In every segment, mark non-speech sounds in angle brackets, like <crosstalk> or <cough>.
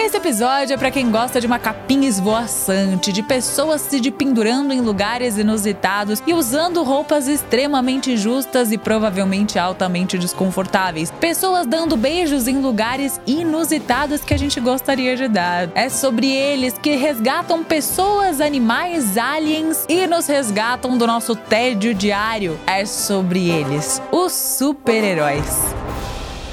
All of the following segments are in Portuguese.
Esse episódio é para quem gosta de uma capinha esvoaçante, de pessoas se pendurando em lugares inusitados e usando roupas extremamente justas e provavelmente altamente desconfortáveis. Pessoas dando beijos em lugares inusitados que a gente gostaria de dar. É sobre eles que resgatam pessoas, animais, aliens e nos resgatam do nosso tédio diário. É sobre eles, os super-heróis.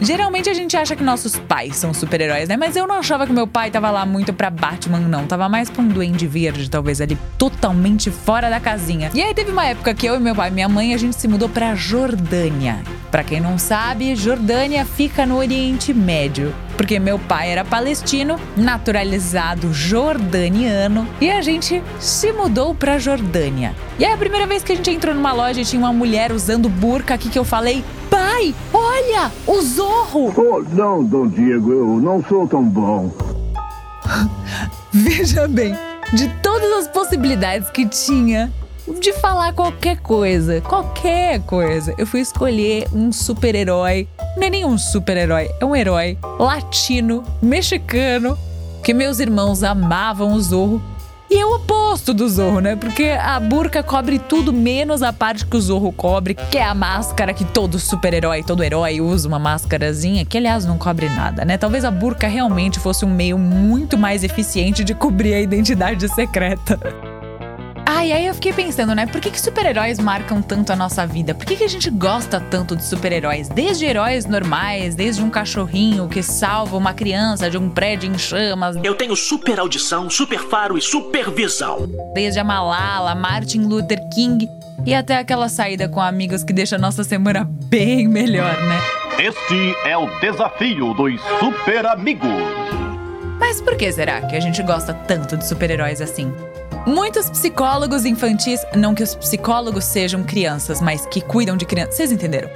Geralmente a gente acha que nossos pais são super-heróis, né? Mas eu não achava que meu pai tava lá muito pra Batman, não. Tava mais pra um duende verde, talvez ali, totalmente fora da casinha. E aí teve uma época que eu e meu pai e minha mãe, a gente se mudou pra Jordânia. Pra quem não sabe, Jordânia fica no Oriente Médio. Porque meu pai era palestino, naturalizado jordaniano, e a gente se mudou pra Jordânia. E aí a primeira vez que a gente entrou numa loja tinha uma mulher usando burca aqui que eu falei: Pai, olha, o Zorro! Oh, não, Dom Diego, eu não sou tão bom. <laughs> Veja bem, de todas as possibilidades que tinha de falar qualquer coisa, qualquer coisa, eu fui escolher um super-herói. Não é nem um super-herói, é um herói latino, mexicano, que meus irmãos amavam o Zorro e é o oposto do Zorro, né? Porque a burca cobre tudo menos a parte que o Zorro cobre, que é a máscara que todo super-herói, todo herói usa uma máscarazinha, que aliás não cobre nada, né? Talvez a burca realmente fosse um meio muito mais eficiente de cobrir a identidade secreta. E aí eu fiquei pensando, né? Por que, que super-heróis marcam tanto a nossa vida? Por que, que a gente gosta tanto de super-heróis? Desde heróis normais, desde um cachorrinho que salva uma criança de um prédio em chamas. Eu tenho super audição, super faro e supervisão. Desde a Malala, Martin Luther King e até aquela saída com amigos que deixa a nossa semana bem melhor, né? Este é o desafio dos super amigos. Mas por que será que a gente gosta tanto de super-heróis assim? Muitos psicólogos infantis, não que os psicólogos sejam crianças, mas que cuidam de crianças, vocês entenderam?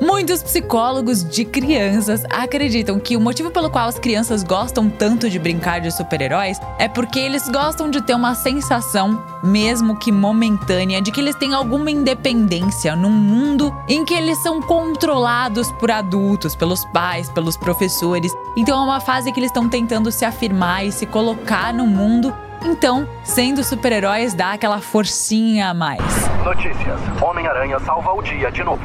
Muitos psicólogos de crianças acreditam que o motivo pelo qual as crianças gostam tanto de brincar de super-heróis é porque eles gostam de ter uma sensação, mesmo que momentânea, de que eles têm alguma independência num mundo em que eles são controlados por adultos, pelos pais, pelos professores. Então é uma fase que eles estão tentando se afirmar e se colocar no mundo então, sendo super-heróis dá aquela forcinha a mais. Notícias: Homem-Aranha salva o dia de novo.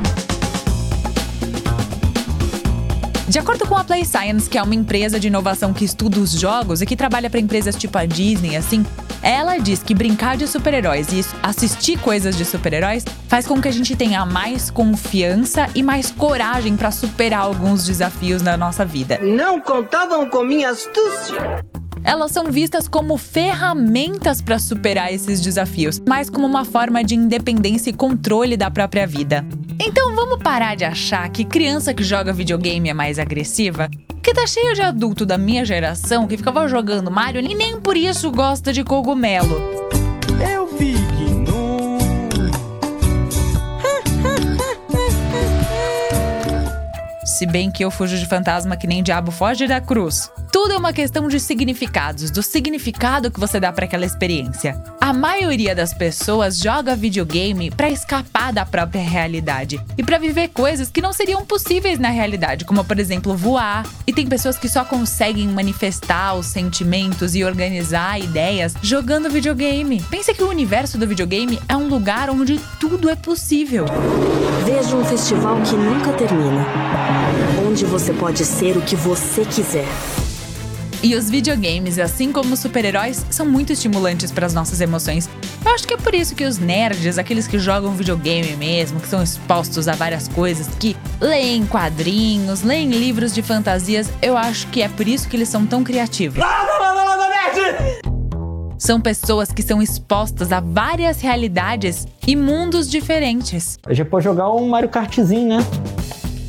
De acordo com a Play Science, que é uma empresa de inovação que estuda os jogos e que trabalha para empresas tipo a Disney, assim, ela diz que brincar de super-heróis e assistir coisas de super-heróis faz com que a gente tenha mais confiança e mais coragem para superar alguns desafios na nossa vida. Não contavam com minha astúcia elas são vistas como ferramentas para superar esses desafios, mas como uma forma de independência e controle da própria vida. Então vamos parar de achar que criança que joga videogame é mais agressiva? Que tá cheio de adulto da minha geração que ficava jogando Mario e nem por isso gosta de cogumelo. Eu vi que não. Se bem que eu fujo de fantasma que nem diabo foge da cruz. Tudo é uma questão de significados, do significado que você dá para aquela experiência. A maioria das pessoas joga videogame para escapar da própria realidade e para viver coisas que não seriam possíveis na realidade, como por exemplo voar. E tem pessoas que só conseguem manifestar os sentimentos e organizar ideias jogando videogame. Pensa que o universo do videogame é um lugar onde tudo é possível. Veja um festival que nunca termina, onde você pode ser o que você quiser. E os videogames, assim como os super-heróis, são muito estimulantes para as nossas emoções. Eu acho que é por isso que os nerds, aqueles que jogam videogame mesmo, que são expostos a várias coisas, que leem quadrinhos, leem livros de fantasias, eu acho que é por isso que eles são tão criativos. São pessoas que são expostas a várias realidades e mundos diferentes. A gente pode jogar um Mario Kartzinho, né?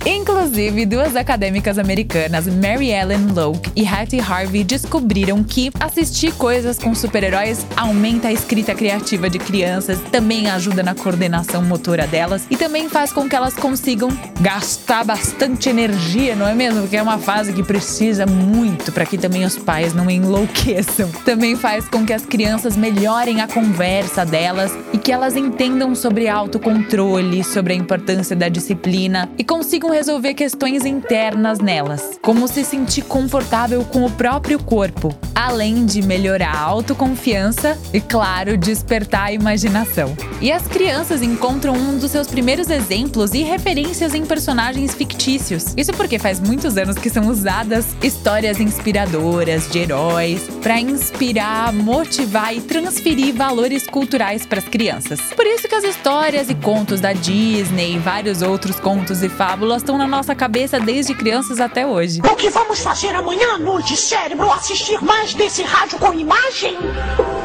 Inclusive, duas acadêmicas americanas, Mary Ellen Loke e Hattie Harvey, descobriram que assistir coisas com super-heróis aumenta a escrita criativa de crianças, também ajuda na coordenação motora delas e também faz com que elas consigam gastar bastante energia, não é mesmo? Porque é uma fase que precisa muito para que também os pais não enlouqueçam. <laughs> Também faz com que as crianças melhorem a conversa delas e que elas entendam sobre autocontrole, sobre a importância da disciplina e consigam resolver questões internas nelas, como se sentir confortável com o próprio corpo, além de melhorar a autoconfiança e, claro, despertar a imaginação. E as crianças encontram um dos seus primeiros exemplos e referências em personagens fictícios. Isso porque faz muitos anos que são usadas histórias inspiradoras de heróis para inspirar, motivar e transferir valores culturais para as crianças. Por isso que as histórias e contos da Disney e vários outros contos e fábulas estão na nossa cabeça desde crianças até hoje. O que vamos fazer amanhã à noite, cérebro? Assistir mais desse rádio com imagem?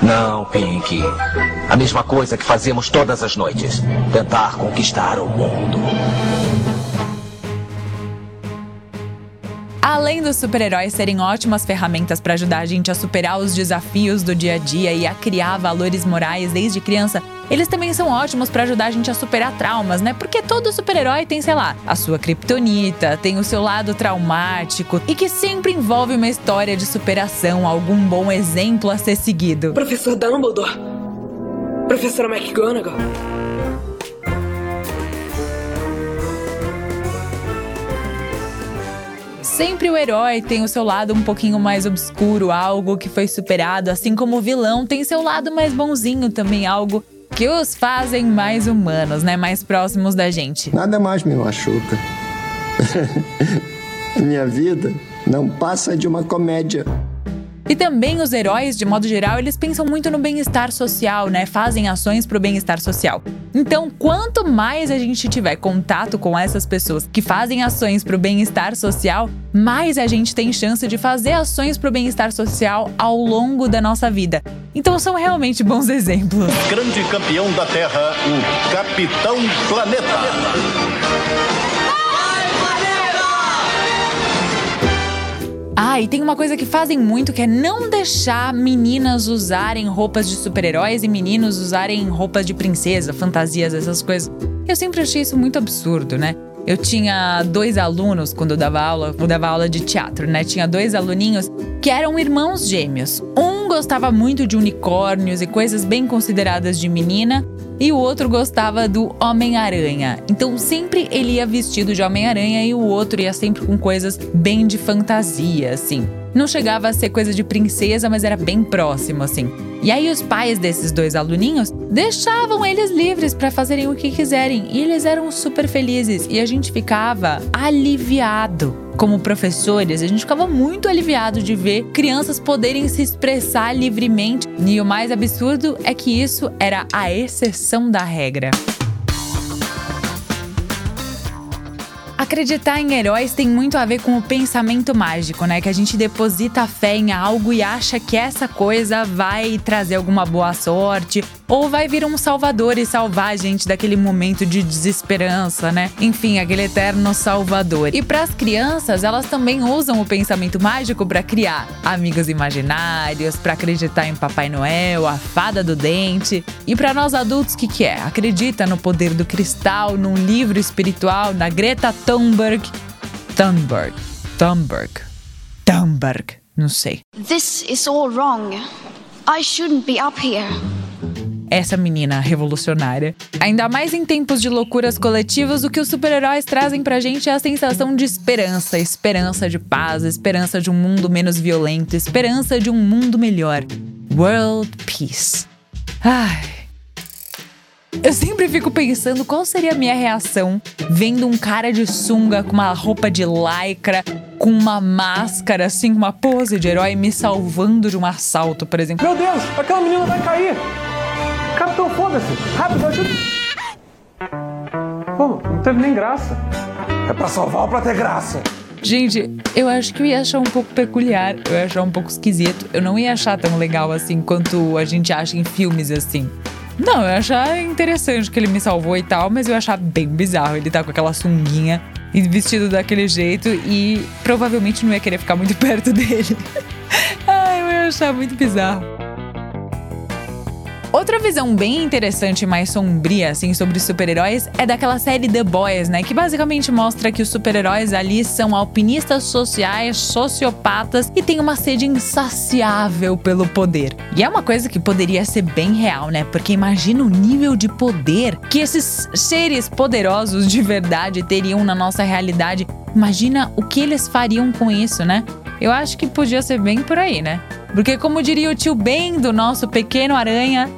Não, Pink. A mesma coisa que fazemos todas as noites: tentar conquistar o mundo. Além dos super-heróis serem ótimas ferramentas para ajudar a gente a superar os desafios do dia a dia e a criar valores morais desde criança, eles também são ótimos para ajudar a gente a superar traumas, né? Porque todo super-herói tem, sei lá, a sua kriptonita, tem o seu lado traumático e que sempre envolve uma história de superação, algum bom exemplo a ser seguido. Professor Dumbledore. Professora McGonagall. Sempre o herói tem o seu lado um pouquinho mais obscuro, algo que foi superado, assim como o vilão tem seu lado mais bonzinho também, algo que os fazem mais humanos, né? Mais próximos da gente. Nada mais me machuca. <laughs> Minha vida não passa de uma comédia. E também os heróis, de modo geral, eles pensam muito no bem-estar social, né? Fazem ações para o bem-estar social. Então, quanto mais a gente tiver contato com essas pessoas que fazem ações para o bem-estar social, mais a gente tem chance de fazer ações para o bem-estar social ao longo da nossa vida. Então, são realmente bons <laughs> exemplos. Grande campeão da Terra, o Capitão Planeta. Ah, e tem uma coisa que fazem muito que é não deixar meninas usarem roupas de super-heróis e meninos usarem roupas de princesa, fantasias, essas coisas. Eu sempre achei isso muito absurdo, né? Eu tinha dois alunos quando eu dava aula, eu dava aula de teatro, né? Tinha dois aluninhos que eram irmãos gêmeos. Um gostava muito de unicórnios e coisas bem consideradas de menina, e o outro gostava do Homem-Aranha. Então sempre ele ia vestido de Homem-Aranha e o outro ia sempre com coisas bem de fantasia, assim. Não chegava a ser coisa de princesa, mas era bem próximo, assim. E aí os pais desses dois aluninhos deixavam eles livres para fazerem o que quiserem e eles eram super felizes e a gente ficava aliviado como professores, a gente ficava muito aliviado de ver crianças poderem se expressar livremente. E o mais absurdo é que isso era a exceção da regra. Acreditar em heróis tem muito a ver com o pensamento mágico, né? Que a gente deposita fé em algo e acha que essa coisa vai trazer alguma boa sorte ou vai vir um salvador e salvar a gente daquele momento de desesperança, né? Enfim, aquele eterno salvador. E para as crianças, elas também usam o pensamento mágico para criar amigos imaginários, para acreditar em Papai Noel, a fada do dente. E para nós adultos, o que, que é? Acredita no poder do cristal, num livro espiritual, na Greta Thunberg Thunberg. Thunberg. Thunberg. Não sei. This is all wrong. I shouldn't be up here. Essa menina revolucionária. Ainda mais em tempos de loucuras coletivas, o que os super-heróis trazem pra gente é a sensação de esperança, esperança de paz, esperança de um mundo menos violento, esperança de um mundo melhor. World Peace. Ai. Eu sempre fico pensando qual seria a minha reação vendo um cara de sunga com uma roupa de lycra, com uma máscara, assim, uma pose de herói me salvando de um assalto, por exemplo. Meu Deus, aquela menina vai cair! Foda-se! Rápido, ajuda! Pô, não teve nem graça. É pra salvar ou pra ter graça? Gente, eu acho que eu ia achar um pouco peculiar, eu ia achar um pouco esquisito. Eu não ia achar tão legal assim quanto a gente acha em filmes assim. Não, eu ia achar interessante que ele me salvou e tal, mas eu ia achar bem bizarro ele tá com aquela sunguinha e vestido daquele jeito e provavelmente não ia querer ficar muito <laughs> perto dele. <laughs> Ai, eu ia achar muito bizarro. Outra visão bem interessante e mais sombria, assim, sobre super-heróis é daquela série The Boys, né? Que basicamente mostra que os super-heróis ali são alpinistas sociais, sociopatas e têm uma sede insaciável pelo poder. E é uma coisa que poderia ser bem real, né? Porque imagina o nível de poder que esses seres poderosos de verdade teriam na nossa realidade. Imagina o que eles fariam com isso, né? Eu acho que podia ser bem por aí, né? Porque, como diria o tio Ben do nosso pequeno aranha,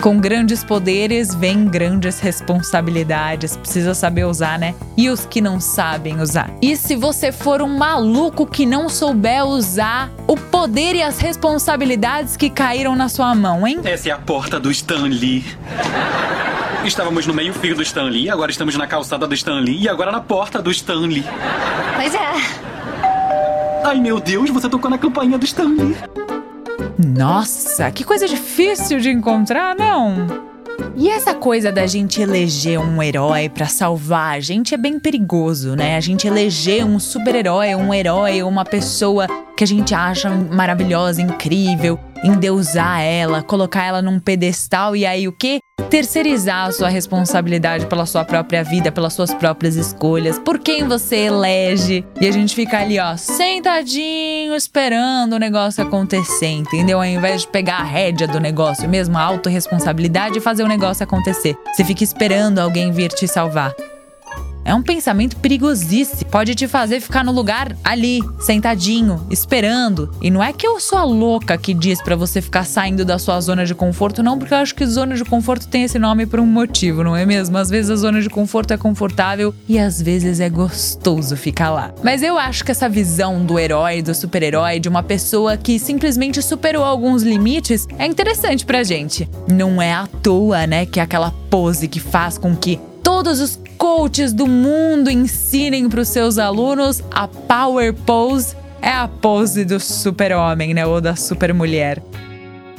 com grandes poderes vem grandes responsabilidades. Precisa saber usar, né? E os que não sabem usar. E se você for um maluco que não souber usar o poder e as responsabilidades que caíram na sua mão, hein? Essa é a porta do Stanley. Estávamos no meio-fio do Stanley, agora estamos na calçada do Stanley e agora na porta do Stanley. Pois é. Ai meu Deus, você tocou na campainha do Stanley. Nossa, que coisa difícil de encontrar, não? E essa coisa da gente eleger um herói para salvar a gente é bem perigoso, né? A gente eleger um super-herói, um herói, uma pessoa que a gente acha maravilhosa, incrível, endeusar ela, colocar ela num pedestal e aí o quê? Terceirizar a sua responsabilidade pela sua própria vida, pelas suas próprias escolhas, por quem você elege. E a gente fica ali, ó, sentadinho, esperando o negócio acontecer, entendeu? Ao invés de pegar a rédea do negócio, mesmo a autorresponsabilidade e fazer o negócio acontecer. Você fica esperando alguém vir te salvar. É um pensamento perigosíssimo. Pode te fazer ficar no lugar ali, sentadinho, esperando. E não é que eu sou a louca que diz para você ficar saindo da sua zona de conforto, não, porque eu acho que zona de conforto tem esse nome por um motivo, não é mesmo? Às vezes a zona de conforto é confortável e às vezes é gostoso ficar lá. Mas eu acho que essa visão do herói, do super-herói, de uma pessoa que simplesmente superou alguns limites, é interessante pra gente. Não é à toa, né, que é aquela pose que faz com que todos os coaches do mundo ensinem para os seus alunos, a Power Pose é a pose do super-homem, né? Ou da super-mulher.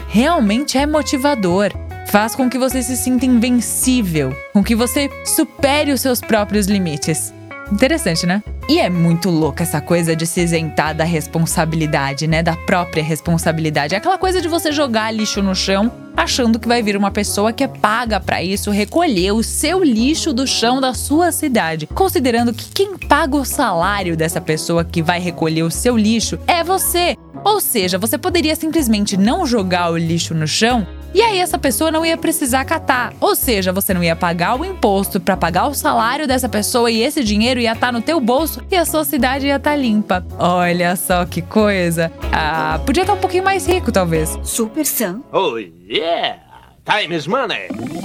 Realmente é motivador. Faz com que você se sinta invencível, com que você supere os seus próprios limites. Interessante, né? E é muito louca essa coisa de se isentar da responsabilidade, né? Da própria responsabilidade. É aquela coisa de você jogar lixo no chão achando que vai vir uma pessoa que é paga para isso recolher o seu lixo do chão da sua cidade, considerando que quem paga o salário dessa pessoa que vai recolher o seu lixo é você. Ou seja, você poderia simplesmente não jogar o lixo no chão e aí essa pessoa não ia precisar catar. Ou seja, você não ia pagar o imposto para pagar o salário dessa pessoa e esse dinheiro ia estar tá no teu bolso e a sua cidade ia estar tá limpa. Olha só que coisa. Ah, podia estar tá um pouquinho mais rico, talvez. Super Sam. Oh, yeah! Time is money!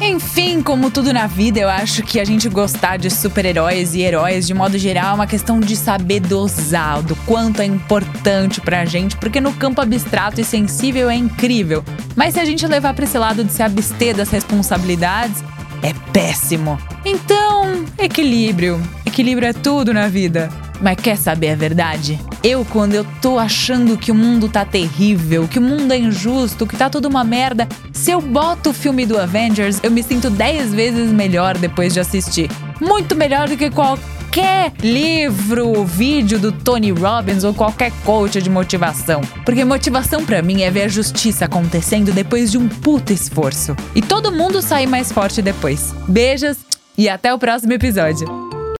Enfim, como tudo na vida, eu acho que a gente gostar de super-heróis e heróis de modo geral é uma questão de saber dosar, do quanto é importante pra gente, porque no campo abstrato e sensível é incrível. Mas se a gente levar pra esse lado de se abster das responsabilidades, é péssimo. Então, equilíbrio. Equilíbrio é tudo na vida. Mas quer saber a verdade? Eu, quando eu tô achando que o mundo tá terrível, que o mundo é injusto, que tá tudo uma merda, se eu boto o filme do Avengers, eu me sinto 10 vezes melhor depois de assistir. Muito melhor do que qualquer livro, vídeo do Tony Robbins ou qualquer coach de motivação. Porque motivação para mim é ver a justiça acontecendo depois de um puto esforço. E todo mundo sair mais forte depois. Beijos e até o próximo episódio.